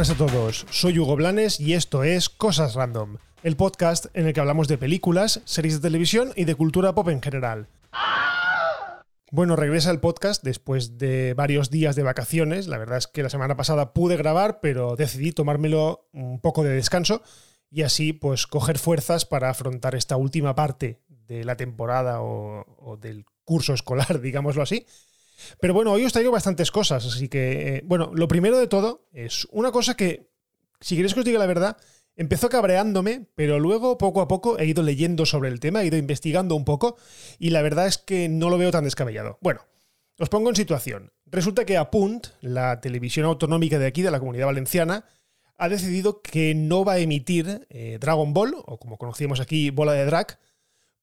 buenas a todos, soy Hugo Blanes y esto es Cosas Random, el podcast en el que hablamos de películas, series de televisión y de cultura pop en general. Bueno, regresa el podcast después de varios días de vacaciones. La verdad es que la semana pasada pude grabar, pero decidí tomármelo un poco de descanso y así pues coger fuerzas para afrontar esta última parte de la temporada o, del curso escolar, digámoslo así. Pero bueno, hoy os traigo bastantes cosas, así que, eh, bueno, lo primero de todo es una cosa que, si queréis que os diga la verdad, empezó cabreándome, pero luego poco a poco he ido leyendo sobre el tema, he ido investigando un poco y la verdad es que no lo veo tan descabellado. Bueno, os pongo en situación. Resulta que Apunt, la televisión autonómica de aquí, de la comunidad valenciana, ha decidido que no va a emitir eh, Dragon Ball, o como conocíamos aquí, Bola de Drag,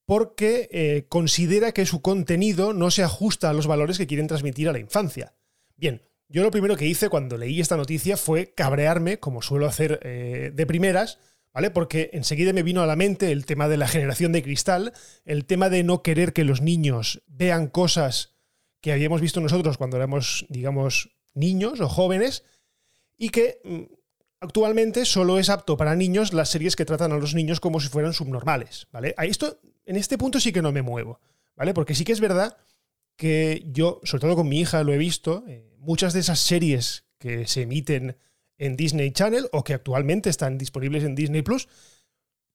porque eh, considera que su contenido no se ajusta a los valores que quieren transmitir a la infancia. Bien, yo lo primero que hice cuando leí esta noticia fue cabrearme, como suelo hacer eh, de primeras, ¿vale? Porque enseguida me vino a la mente el tema de la generación de cristal, el tema de no querer que los niños vean cosas que habíamos visto nosotros cuando éramos, digamos, niños o jóvenes, y que mm, actualmente solo es apto para niños las series que tratan a los niños como si fueran subnormales, ¿vale? Esto en este punto sí que no me muevo, ¿vale? Porque sí que es verdad que yo, sobre todo con mi hija, lo he visto, eh, muchas de esas series que se emiten en Disney Channel o que actualmente están disponibles en Disney Plus,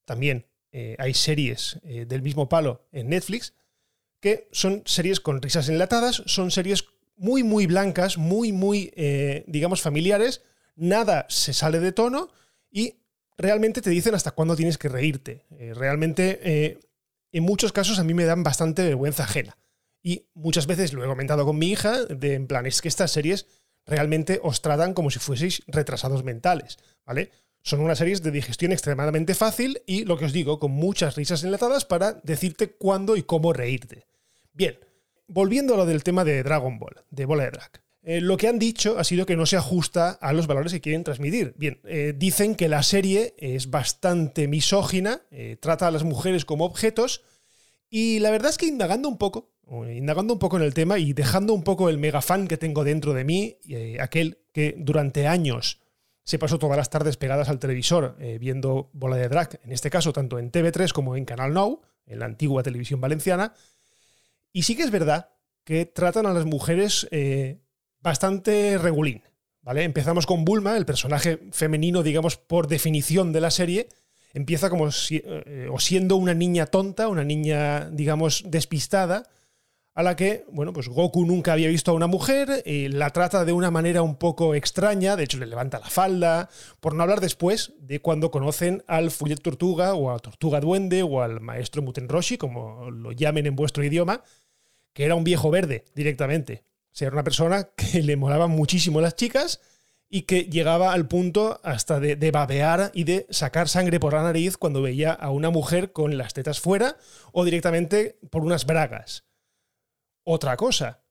también eh, hay series eh, del mismo palo en Netflix, que son series con risas enlatadas, son series muy, muy blancas, muy, muy, digamos, familiares, nada se sale de tono y realmente te dicen hasta cuándo tienes que reírte. realmente en muchos casos a mí me dan bastante vergüenza ajena. Y muchas veces lo he comentado con mi hija, de en plan, es que estas series realmente os tratan como si fueseis retrasados mentales, ¿vale? Son unas series de digestión extremadamente fácil y, lo que os digo, con muchas risas enlatadas para decirte cuándo y cómo reírte. Bien, volviendo a lo del tema de Dragon Ball, de Bola de Drag. Eh, lo que han dicho ha sido que no se ajusta a los valores que quieren transmitir. Bien, eh, dicen que la serie es bastante misógina, eh, trata a las mujeres como objetos, y la verdad es que indagando un poco, indagando un poco en el tema y dejando un poco el mega fan que tengo dentro de mí, aquel que durante años se pasó todas las tardes pegadas al televisor viendo bola de drag, en este caso tanto en TV3 como en Canal Now, en la antigua televisión valenciana, y sí que es verdad que tratan a las mujeres bastante regulín. ¿vale? Empezamos con Bulma, el personaje femenino, digamos, por definición de la serie. Empieza como eh, o siendo una niña tonta, una niña, digamos, despistada, a la que, bueno, pues Goku nunca había visto a una mujer, y la trata de una manera un poco extraña, de hecho le levanta la falda, por no hablar después de cuando conocen al Fullet Tortuga o a Tortuga Duende o al maestro Mutenroshi, como lo llamen en vuestro idioma, que era un viejo verde directamente. O sea, era una persona que le molaban muchísimo las chicas y que llegaba al punto hasta de, babear y de sacar sangre por la nariz cuando veía a una mujer con las tetas fuera o directamente por unas bragas. Otra cosa,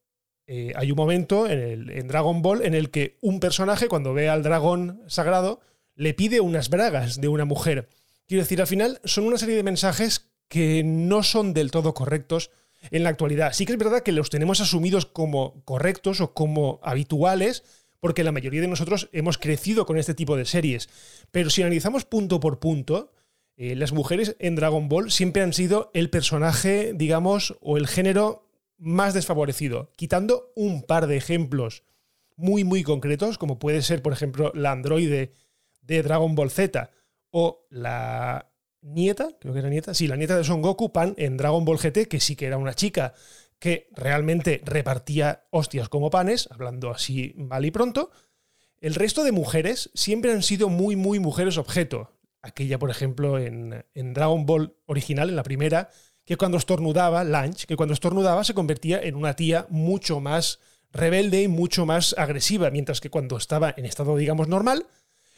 eh, hay un momento en, Dragon Ball en el que un personaje cuando ve al dragón sagrado le pide unas bragas de una mujer. Quiero decir, al final son una serie de mensajes que no son del todo correctos en la actualidad. Sí que es verdad que los tenemos asumidos como correctos o como habituales, porque la mayoría de nosotros hemos crecido con este tipo de series. Pero si analizamos punto por punto, eh, las mujeres en Dragon Ball siempre han sido el personaje, digamos, o el género más desfavorecido, quitando un par de ejemplos muy, muy concretos, como puede ser, por ejemplo, la androide de Dragon Ball Z o la nieta, creo que era nieta, sí, la nieta de Son Goku, Pan, en Dragon Ball GT, que sí que era una chica que realmente repartía hostias como panes, hablando así mal y pronto. El resto de mujeres siempre han sido muy, muy mujeres objeto. Aquella, por ejemplo, en, en Dragon Ball original, en la primera, que cuando estornudaba, Lunch, que cuando estornudaba se convertía en una tía mucho más rebelde y mucho más agresiva, mientras que cuando estaba en estado, digamos, normal,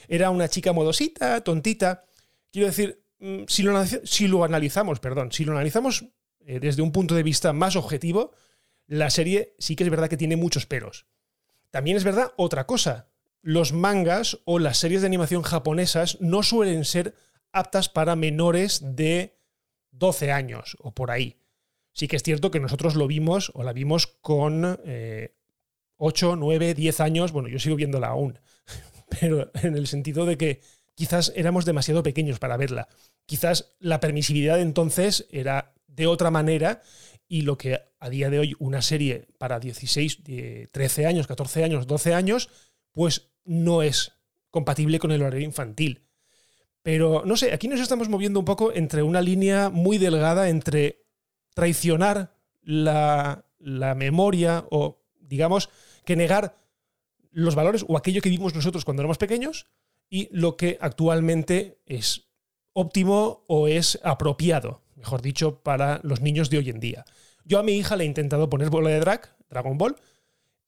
era una chica modosita, tontita. Quiero decir, si lo, si lo analizamos, perdón, si lo analizamos eh, desde un punto de vista más objetivo, la serie sí que es verdad que tiene muchos peros. También es verdad otra cosa. Los mangas o las series de animación japonesas no suelen ser aptas para menores de 12 años o por ahí. Sí que es cierto que nosotros lo vimos o la vimos con 8, 9, 10 años. Bueno, yo sigo viéndola aún. pero en el sentido de que quizás éramos demasiado pequeños para verla. Quizás la permisividad entonces era de otra manera y lo que a día de hoy una serie para 16, 13 años, 14 años, 12 años, pues no es compatible con el horario infantil. Pero no sé, aquí nos estamos moviendo un poco entre una línea muy delgada entre traicionar la, la memoria o, digamos, que negar los valores o aquello que vimos nosotros cuando éramos pequeños y lo que actualmente es óptimo o es apropiado, mejor dicho, para los niños de hoy en día. Yo a mi hija le he intentado poner bola de drag, Dragon Ball.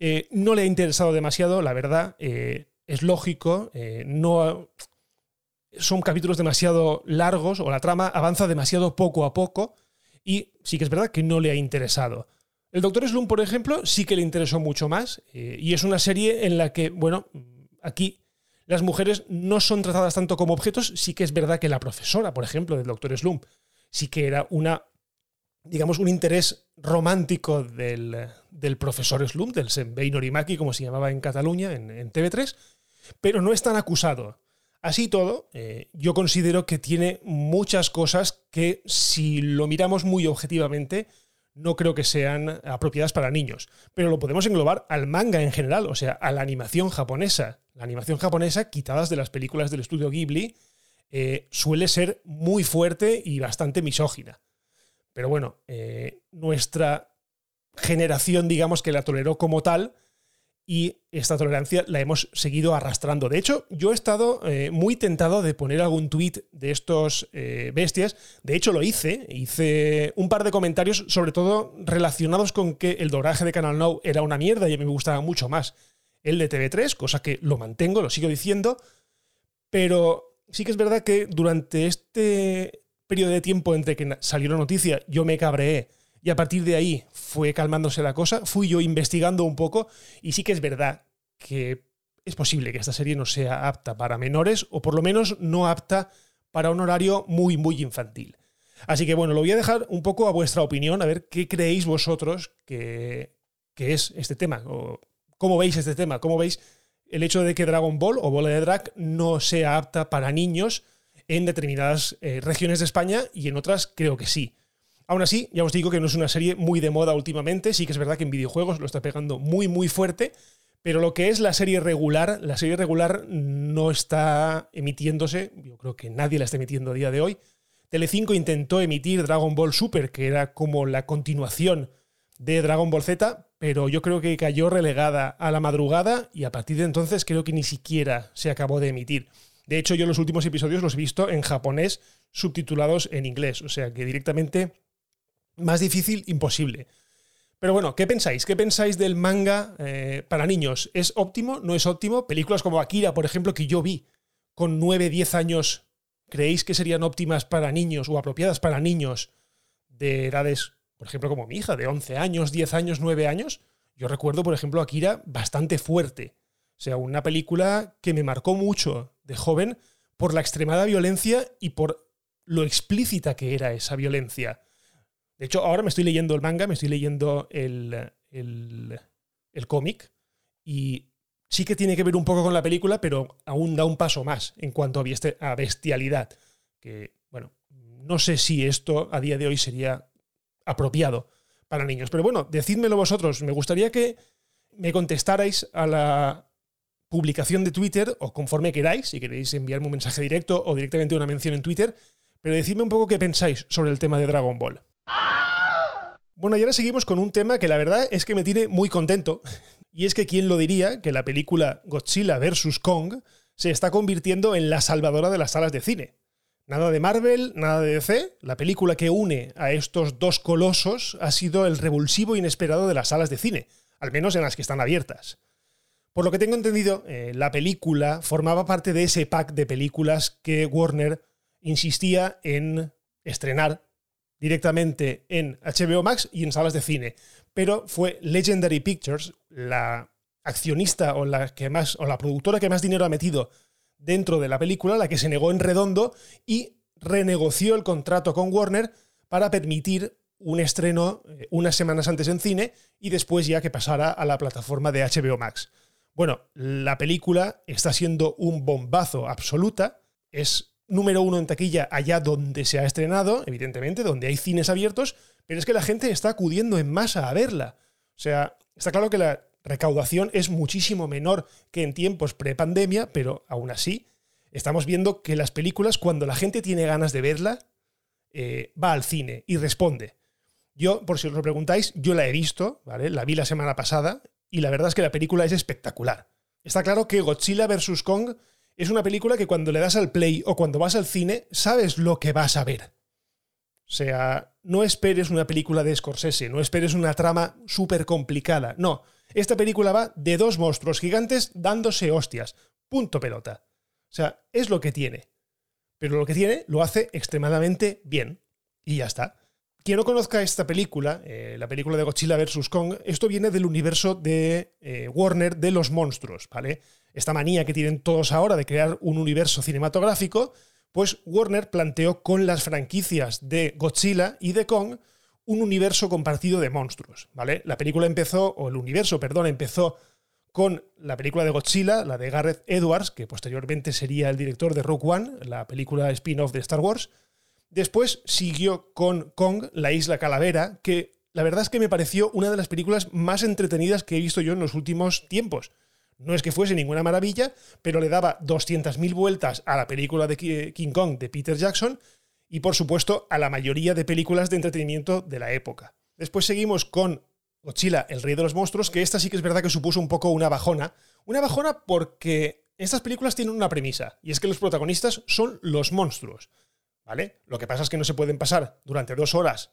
Eh, no le ha interesado demasiado, la verdad. Eh, es lógico. Eh, no son capítulos demasiado largos o la trama avanza demasiado poco a poco. Y sí que es verdad que no le ha interesado. El Doctor Slum, por ejemplo, sí que le interesó mucho más. y es una serie en la que, bueno, aquí las mujeres no son tratadas tanto como objetos. Sí que es verdad que la profesora, por ejemplo, del Doctor Slum, sí que era una digamos, un interés romántico del, profesor Slum, del Senbei Norimaki, como se llamaba en Cataluña, en, TV3, pero no es tan acusado. Así todo, eh, yo considero que tiene muchas cosas que, si lo miramos muy objetivamente, no creo que sean apropiadas para niños. Pero lo podemos englobar al manga en general, o sea, a la animación japonesa. La animación japonesa, quitadas de las películas del estudio Ghibli, eh, suele ser muy fuerte y bastante misógina. Pero bueno, eh, nuestra generación, digamos, que la toleró como tal y esta tolerancia la hemos seguido arrastrando. De hecho, yo he estado eh, muy tentado de poner algún tuit de estos bestias. De hecho, lo hice. Hice un par de comentarios, sobre todo relacionados con que el doblaje de Canal Now era una mierda y a mí me gustaba mucho más el de TV3, cosa que lo mantengo, lo sigo diciendo. Pero sí que es verdad que durante este periodo de tiempo entre que salió la noticia, yo me cabreé y a partir de ahí fue calmándose la cosa, fui yo investigando un poco y sí que es verdad que es posible que esta serie no sea apta para menores o por lo menos no apta para un horario muy, muy infantil. Así que bueno, lo voy a dejar un poco a vuestra opinión, a ver qué creéis vosotros que, es este tema, cómo veis este tema, cómo veis el hecho de que Dragon Ball o Bola de Drag no sea apta para niños en determinadas eh, regiones de España y en otras creo que sí. Aún así, ya os digo que no es una serie muy de moda últimamente, sí que es verdad que en videojuegos lo está pegando muy muy fuerte, pero lo que es la serie regular, la serie regular no está emitiéndose, yo creo que nadie la está emitiendo a día de hoy. Telecinco intentó emitir Dragon Ball Super, que era como la continuación de Dragon Ball Z, pero yo creo que cayó relegada a la madrugada y a partir de entonces creo que ni siquiera se acabó de emitir. De hecho, yo los últimos episodios los he visto en japonés subtitulados en inglés, o sea que directamente más difícil, imposible. Pero bueno, ¿qué pensáis? ¿Qué pensáis del manga eh, para niños? ¿Es óptimo? ¿No es óptimo? Películas como Akira, por ejemplo, que yo vi con 9, 10 años, ¿creéis que serían óptimas para niños o apropiadas para niños de edades, por ejemplo, como mi hija, de 11 años, 10 años, 9 años? Yo recuerdo, por ejemplo, Akira bastante fuerte. O sea, una película que me marcó mucho de joven por la extremada violencia y por lo explícita que era esa violencia. De hecho, ahora me estoy leyendo el manga, me estoy leyendo el, el, el cómic y sí que tiene que ver un poco con la película, pero aún da un paso más en cuanto a bestialidad. Que, bueno, no sé si esto a día de hoy sería apropiado para niños. Pero bueno, decídmelo vosotros. Me gustaría que me contestarais a la, publicación de Twitter o conforme queráis, si queréis enviarme un mensaje directo o directamente una mención en Twitter, pero decidme un poco qué pensáis sobre el tema de Dragon Ball. Bueno, y ahora seguimos con un tema que la verdad es que me tiene muy contento, y es que quién lo diría que la película Godzilla vs. Kong se está convirtiendo en la salvadora de las salas de cine. Nada de Marvel, nada de DC, la película que une a estos dos colosos ha sido el revulsivo inesperado de las salas de cine, al menos en las que están abiertas. Por lo que tengo entendido, eh, la película formaba parte de ese pack de películas que Warner insistía en estrenar directamente en HBO Max y en salas de cine. Pero fue Legendary Pictures, la accionista o la, que más, o la productora que más dinero ha metido dentro de la película, la que se negó en redondo y renegoció el contrato con Warner para permitir un estreno eh, unas semanas antes en cine y después ya que pasara a la plataforma de HBO Max. Bueno, la película está siendo un bombazo absoluta, es número uno en taquilla allá donde se ha estrenado, evidentemente, donde hay cines abiertos, pero es que la gente está acudiendo en masa a verla. O sea, está claro que la recaudación es muchísimo menor que en tiempos pre-pandemia, pero aún así estamos viendo que las películas, cuando la gente tiene ganas de verla, eh, va al cine y responde. Yo, por si os lo preguntáis, yo la he visto, ¿vale? La vi la semana pasada y la verdad es que la película es espectacular. Está claro que Godzilla vs. Kong es una película que cuando le das al play o cuando vas al cine, sabes lo que vas a ver. O sea, no esperes una película de Scorsese, no esperes una trama súper complicada. No, esta película va de dos monstruos gigantes dándose hostias. Punto pelota. O sea, es lo que tiene. Pero lo que tiene lo hace extremadamente bien. Y ya está. Quien no conozca esta película, eh, la película de Godzilla vs. Kong, esto viene del universo de eh, Warner de los monstruos, ¿vale? Esta manía que tienen todos ahora de crear un universo cinematográfico, pues Warner planteó con las franquicias de Godzilla y de Kong un universo compartido de monstruos, ¿vale? La película empezó, o el universo, perdón, empezó con la película de Godzilla, la de Gareth Edwards, que posteriormente sería el director de Rogue One, la película spin-off de Star Wars. Después siguió con Kong, la isla calavera, que la verdad es que me pareció una de las películas más entretenidas que he visto yo en los últimos tiempos. No es que fuese ninguna maravilla, pero le daba 200.000 vueltas a la película de King Kong de Peter Jackson y por supuesto a la mayoría de películas de entretenimiento de la época. Después seguimos con Godzilla, el rey de los monstruos, que esta sí que es verdad que supuso un poco una bajona. Una bajona porque estas películas tienen una premisa, y es que los protagonistas son los monstruos. ¿Vale? Lo que pasa es que no se pueden pasar durante dos horas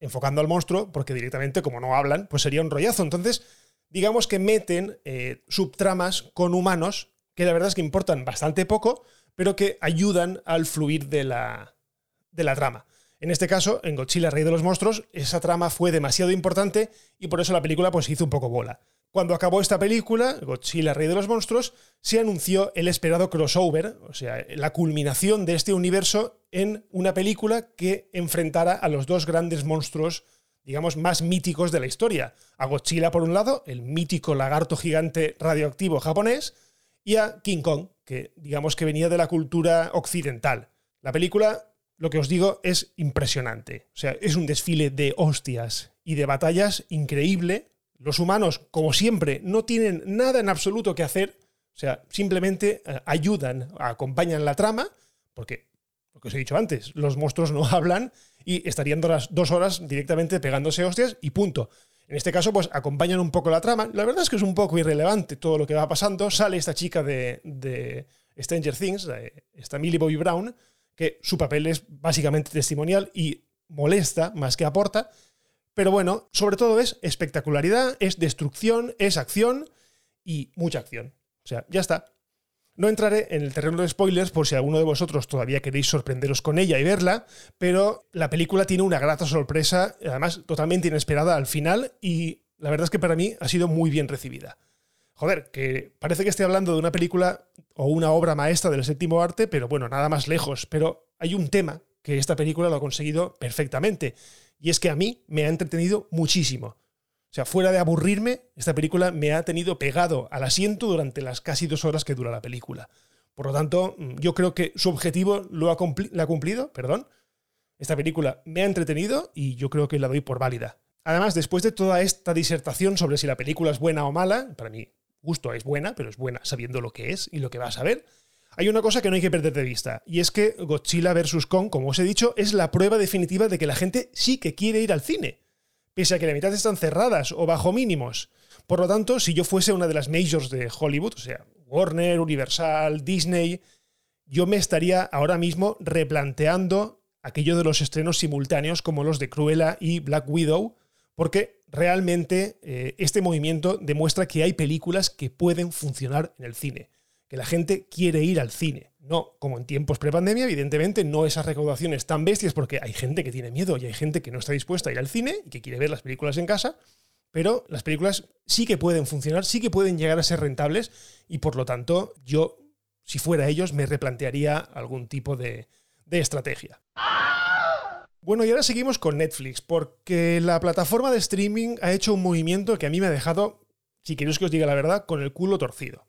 enfocando al monstruo, porque directamente, como no hablan, pues sería un rollazo. Entonces, digamos que meten eh, subtramas con humanos que la verdad es que importan bastante poco, pero que ayudan al fluir de la, de la trama. En este caso, en Godzilla, Rey de los Monstruos, esa trama fue demasiado importante y por eso la película pues, se hizo un poco bola. Cuando acabó esta película, Godzilla, Rey de los Monstruos, se anunció el esperado crossover, o sea, la culminación de este universo en una película que enfrentara a los dos grandes monstruos, digamos, más míticos de la historia. A Godzilla, por un lado, el mítico lagarto gigante radioactivo japonés, y a King Kong, que digamos que venía de la cultura occidental. La película lo que os digo es impresionante. O sea, es un desfile de hostias y de batallas increíble. Los humanos, como siempre, no tienen nada en absoluto que hacer. O sea, simplemente eh, ayudan, acompañan la trama, porque, lo que os he dicho antes, los monstruos no hablan y estarían dos, horas directamente pegándose hostias y punto. En este caso, pues acompañan un poco la trama. La verdad es que es un poco irrelevante todo lo que va pasando. Sale esta chica de, de Stranger Things, esta Millie Bobby Brown, que su papel es básicamente testimonial y molesta más que aporta. Pero bueno, sobre todo es espectacularidad, es destrucción, es acción y mucha acción. O sea, ya está. No entraré en el terreno de spoilers por si alguno de vosotros todavía queréis sorprenderos con ella y verla, pero la película tiene una grata sorpresa, además totalmente inesperada al final y la verdad es que para mí ha sido muy bien recibida. Joder, que parece que estoy hablando de una película o una obra maestra del séptimo arte, pero bueno, nada más lejos. Pero hay un tema que esta película lo ha conseguido perfectamente. Y es que a mí me ha entretenido muchísimo. O sea, fuera de aburrirme, esta película me ha tenido pegado al asiento durante las casi dos horas que dura la película. Por lo tanto, mm, yo creo que su objetivo lo ha, ha cumplido. Perdón. Esta película me ha entretenido y yo creo que la doy por válida. Además, después de toda esta disertación sobre si la película es buena o mala, para mí gusto es buena, pero es buena sabiendo lo que es y lo que vas a ver. Hay una cosa que no hay que perder de vista, y es que Godzilla vs. Kong, como os he dicho, es la prueba definitiva de que la gente sí que quiere ir al cine, pese a que la mitad están cerradas o bajo mínimos. Por lo tanto, si yo fuese una de las majors de Hollywood, o sea, Warner, Universal, Disney, yo me estaría ahora mismo replanteando aquello de los estrenos simultáneos como los de Cruella y Black Widow, porque realmente eh, este movimiento demuestra que hay películas que pueden funcionar en el cine, que la gente quiere ir al cine. No como en tiempos prepandemia, evidentemente, no esas recaudaciones tan bestias, porque hay gente que tiene miedo y hay gente que no está dispuesta a ir al cine y que quiere ver las películas en casa, pero las películas sí que pueden funcionar, sí que pueden llegar a ser rentables y por lo tanto yo, si fuera ellos, me replantearía algún tipo de, de estrategia. Bueno, y ahora seguimos con Netflix, porque la plataforma de streaming ha hecho un movimiento que a mí me ha dejado si queréis que os diga la verdad, con el culo torcido.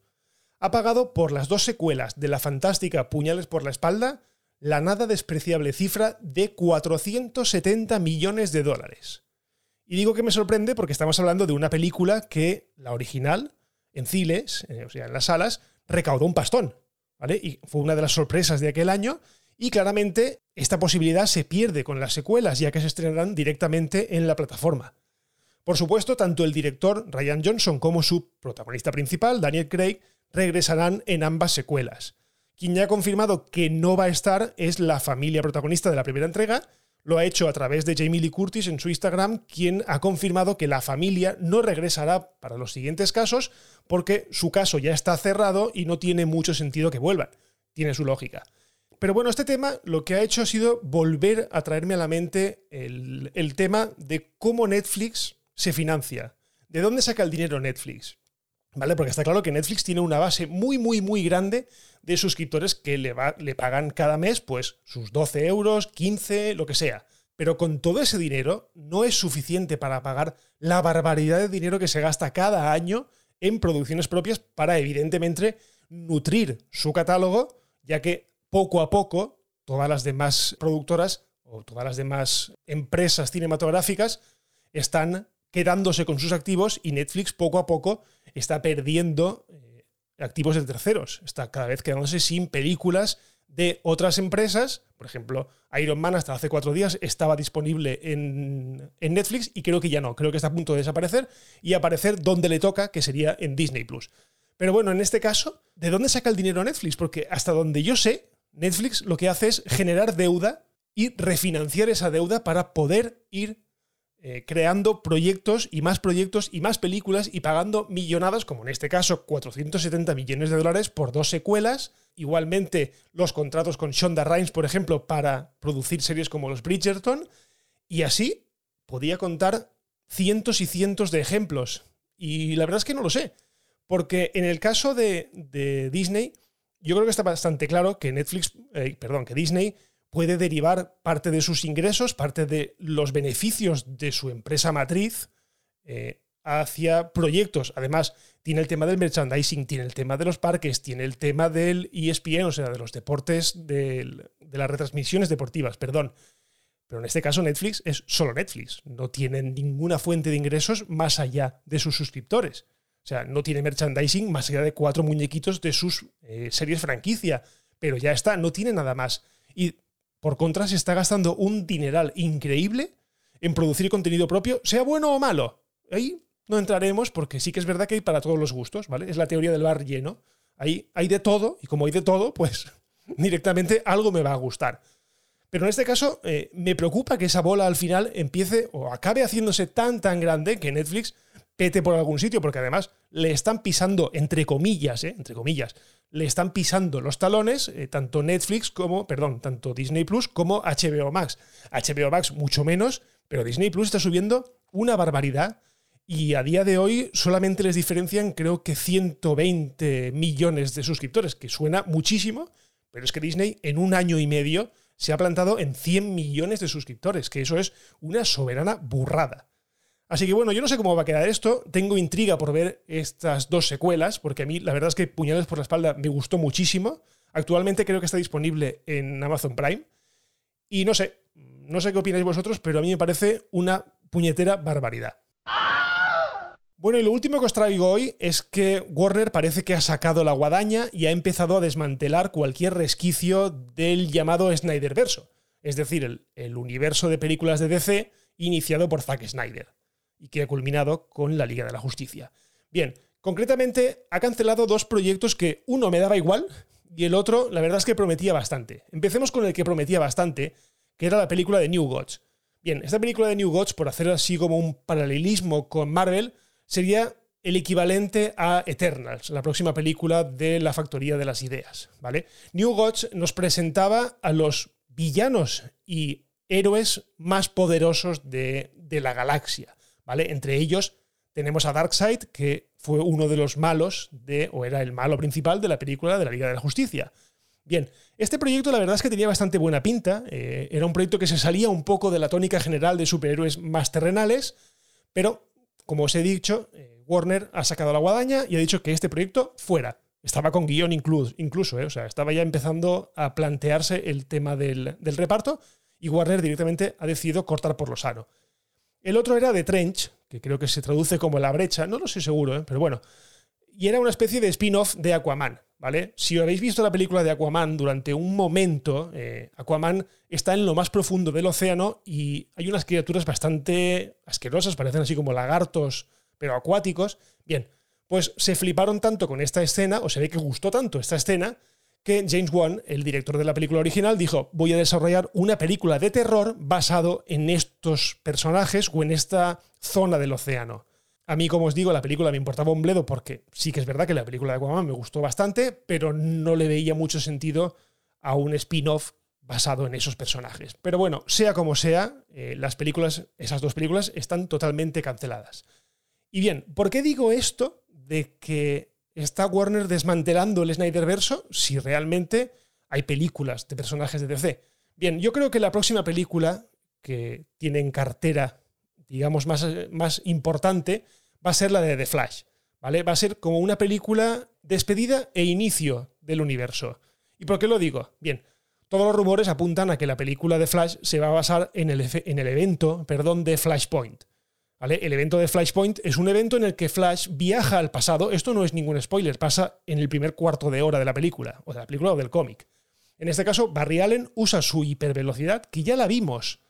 Ha pagado por las dos secuelas de la fantástica Puñales por la espalda la nada despreciable cifra de 470 millones de dólares. Y digo que me sorprende porque estamos hablando de una película que la original, en Ciles, eh, o sea, en las salas, recaudó un pastón. ¿vale? Y fue una de las sorpresas de aquel año. Y claramente esta posibilidad se pierde con las secuelas, ya que se estrenarán directamente en la plataforma. Por supuesto, tanto el director Ryan Johnson como su protagonista principal, Daniel Craig, regresarán en ambas secuelas. Quien ya ha confirmado que no va a estar es la familia protagonista de la primera entrega. Lo ha hecho a través de Jamie Lee Curtis en su Instagram, quien ha confirmado que la familia no regresará para los siguientes casos porque su caso ya está cerrado y no tiene mucho sentido que vuelvan. Tiene su lógica. Pero bueno, este tema lo que ha hecho ha sido volver a traerme a la mente el, el tema de cómo Netflix se financia. ¿De dónde saca el dinero Netflix? ¿Vale? Porque está claro que Netflix tiene una base muy, muy, muy grande de suscriptores que le, le pagan cada mes, pues, sus 12 euros, 15, lo que sea. Pero con todo ese dinero no es suficiente para pagar la barbaridad de dinero que se gasta cada año en producciones propias para, evidentemente, nutrir su catálogo, ya que poco a poco todas las demás productoras o todas las demás empresas cinematográficas están quedándose con sus activos y Netflix poco a poco está perdiendo eh, activos de terceros. Está cada vez quedándose sin películas de otras empresas. Por ejemplo, Iron Man hasta hace cuatro días estaba disponible en, en, Netflix y creo que ya no. Creo que está a punto de desaparecer y aparecer donde le toca, que sería en Disney Plus. Pero bueno, en este caso, ¿de dónde saca el dinero Netflix? Porque hasta donde yo sé, Netflix lo que hace es generar deuda y refinanciar esa deuda para poder ir eh, creando proyectos y más proyectos y más películas y pagando millonadas, como en este caso 470 millones de dólares por dos secuelas. Igualmente los contratos con Shonda Rhimes, por ejemplo, para producir series como los Bridgerton. Y así podía contar cientos y cientos de ejemplos. Y la verdad es que no lo sé. Porque en el caso de, Disney, yo creo que está bastante claro que Netflix, eh, perdón, que Disney puede derivar parte de sus ingresos, parte de los beneficios de su empresa matriz eh, hacia proyectos. Además, tiene el tema del merchandising, tiene el tema de los parques, tiene el tema del ESPN, o sea, de los deportes, de, las retransmisiones deportivas, perdón. Pero en este caso Netflix es solo Netflix, no tiene ninguna fuente de ingresos más allá de sus suscriptores. O sea, no tiene merchandising más allá de cuatro muñequitos de sus eh, series franquicia. Pero ya está, no tiene nada más. Y por contra, se está gastando un dineral increíble en producir contenido propio, sea bueno o malo. Ahí no entraremos porque sí que es verdad que hay para todos los gustos, ¿vale? Es la teoría del bar lleno. Ahí hay de todo y como hay de todo, pues directamente algo me va a gustar. Pero en este caso eh, me preocupa que esa bola al final empiece o acabe haciéndose tan tan grande que Netflix pete por algún sitio, porque además le están pisando, entre comillas, ¿eh? entre comillas, le están pisando los talones, eh, tanto Netflix como, perdón, tanto Disney Plus como HBO Max. HBO Max mucho menos, pero Disney Plus está subiendo una barbaridad y a día de hoy solamente les diferencian creo que 120 millones de suscriptores, que suena muchísimo, pero es que Disney en un año y medio se ha plantado en 100 millones de suscriptores, que eso es una soberana burrada. Así que bueno, yo no sé cómo va a quedar esto. Tengo intriga por ver estas dos secuelas, porque a mí la verdad es que Puñales por la espalda me gustó muchísimo. Actualmente creo que está disponible en Amazon Prime. Y no sé, no sé qué opináis vosotros, pero a mí me parece una puñetera barbaridad. Bueno, y lo último que os traigo hoy es que Warner parece que ha sacado la guadaña y ha empezado a desmantelar cualquier resquicio del llamado Snyderverso, es decir, el, el universo de películas de DC iniciado por Zack Snyder y que ha culminado con la Liga de la Justicia. Bien, concretamente ha cancelado dos proyectos que uno me daba igual y el otro la verdad es que prometía bastante. Empecemos con el que prometía bastante, que era la película de New Gods. Bien, esta película de New Gods, por hacer así como un paralelismo con Marvel, sería el equivalente a Eternals, la próxima película de la Factoría de las Ideas, ¿vale? New Gods nos presentaba a los villanos y héroes más poderosos de, de la galaxia. Entre ellos tenemos a Darkseid, que fue uno de los malos de, o era el malo principal de la película de la Liga de la Justicia. Bien, este proyecto la verdad es que tenía bastante buena pinta, eh, era un proyecto que se salía un poco de la tónica general de superhéroes más terrenales, pero, como os he dicho, eh, Warner ha sacado la guadaña y ha dicho que este proyecto fuera. Estaba con guion incluso, incluso ¿eh? o sea, estaba ya empezando a plantearse el tema del, del reparto y Warner directamente ha decidido cortar por lo sano. El otro era The Trench, que creo que se traduce como La Brecha, no lo sé seguro, ¿eh? pero bueno. Y era una especie de spin-off de Aquaman, ¿vale? Si habéis visto la película de Aquaman durante un momento, eh, Aquaman está en lo más profundo del océano y hay unas criaturas bastante asquerosas, parecen así como lagartos, pero acuáticos. Bien, pues se fliparon tanto con esta escena, o se ve que gustó tanto esta escena, que James Wan, el director de la película original, dijo, voy a desarrollar una película de terror basado en estos personajes o en esta zona del océano. A mí, como os digo, la película me importaba un bledo porque sí que es verdad que la película de Aquaman me gustó bastante, pero no le veía mucho sentido a un spin-off basado en esos personajes. Pero bueno, sea como sea, eh, las películas, esas dos películas, están totalmente canceladas. Y bien, ¿por qué digo esto de que está Warner desmantelando el Snyderverso si realmente hay películas de personajes de DC. Bien, yo creo que la próxima película que tiene en cartera, digamos, más, más importante, va a ser la de The Flash. ¿Vale? Va a ser como una película despedida e inicio del universo. ¿Y por qué lo digo? Bien, todos los rumores apuntan a que la película de Flash se va a basar en el, en el evento perdón, de Flashpoint. El evento de Flashpoint es un evento en el que Flash viaja al pasado. Esto no es ningún spoiler, pasa en el primer cuarto de hora de la película, o de la película o del cómic. En este caso, Barry Allen usa su hipervelocidad, que ya la vimos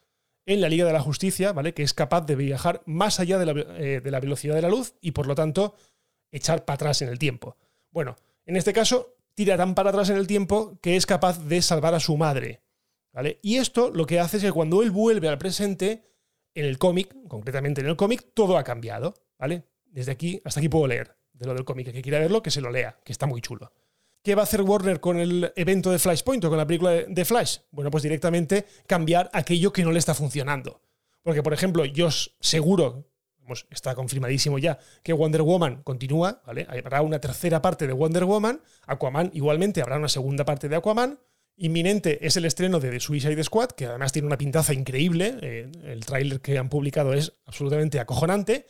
en la Liga de la Justicia, ¿vale? Que es capaz de viajar más allá de la, eh, de la velocidad de la luz y por lo tanto echar para atrás en el tiempo. Bueno, en este caso, tira tan para atrás en el tiempo que es capaz de salvar a su madre. ¿Vale? Y esto lo que hace es que cuando él vuelve al presente, en el cómic, concretamente en el cómic, todo ha cambiado, ¿vale? Desde aquí, hasta aquí puedo leer de lo del cómic. El que quiera verlo, que se lo lea, que está muy chulo. ¿Qué va a hacer Warner con el evento de Flashpoint o con la película de Flash? Bueno, pues directamente cambiar aquello que no le está funcionando. Porque, por ejemplo, yo seguro, está confirmadísimo ya, que Wonder Woman continúa, ¿vale? Habrá una tercera parte de Wonder Woman, Aquaman igualmente habrá una segunda parte de Aquaman, Inminente es el estreno de The Suicide Squad, que además tiene una pintaza increíble. Eh, el tráiler que han publicado es absolutamente acojonante.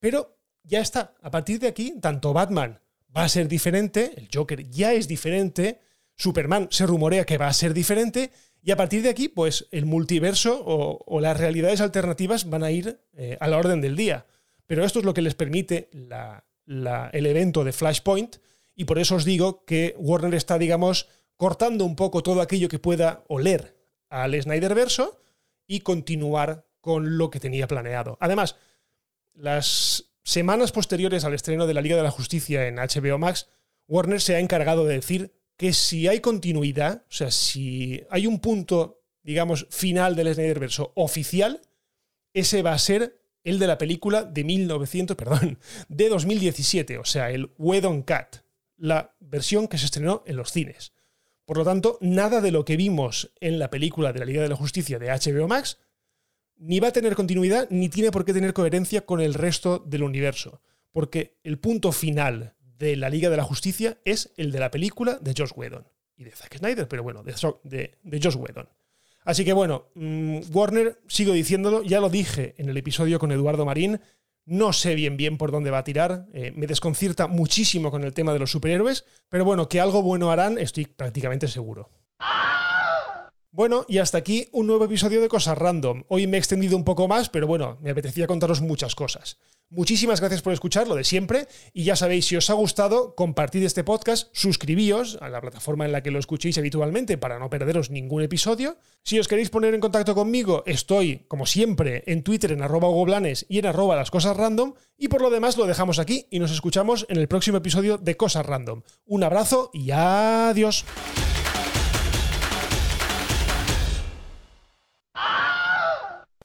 Pero ya está. A partir de aquí, tanto Batman va a ser diferente, el Joker ya es diferente, Superman se rumorea que va a ser diferente, y a partir de aquí, pues el multiverso o, las realidades alternativas van a ir eh, a la orden del día. Pero esto es lo que les permite el evento de Flashpoint, y por eso os digo que Warner está, digamos, cortando un poco todo aquello que pueda oler al Snyderverso y continuar con lo que tenía planeado. Además, las semanas posteriores al estreno de la Liga de la Justicia en HBO Max, Warner se ha encargado de decir que si hay continuidad, o sea, si hay un punto, digamos, final del Snyderverso oficial, ese va a ser el de la película de 1900, perdón, de 2017, o sea, el Wedon Cat, la versión que se estrenó en los cines. Por lo tanto, nada de lo que vimos en la película de la Liga de la Justicia de HBO Max ni va a tener continuidad ni tiene por qué tener coherencia con el resto del universo, porque el punto final de la Liga de la Justicia es el de la película de Josh Whedon y de Zack Snyder, pero bueno, de, Josh Whedon. Así que bueno, mm, Warner, sigo diciéndolo, ya lo dije en el episodio con Eduardo Marín, no sé bien bien por dónde va a tirar. Eh, me desconcierta muchísimo con el tema de los superhéroes. Pero bueno, que algo bueno harán, estoy prácticamente seguro. Bueno, y hasta aquí un nuevo episodio de Cosas Random. Hoy me he extendido un poco más, pero bueno, me apetecía contaros muchas cosas. Muchísimas gracias por escuchar, lo de siempre, y ya sabéis, si os ha gustado, compartid este podcast, suscribíos a la plataforma en la que lo escuchéis habitualmente para no perderos ningún episodio. Si os queréis poner en contacto conmigo, estoy, como siempre, en Twitter en arroba goblanes y en arroba las cosas random, y por lo demás lo dejamos aquí y nos escuchamos en el próximo episodio de Cosas Random. Un abrazo y adiós.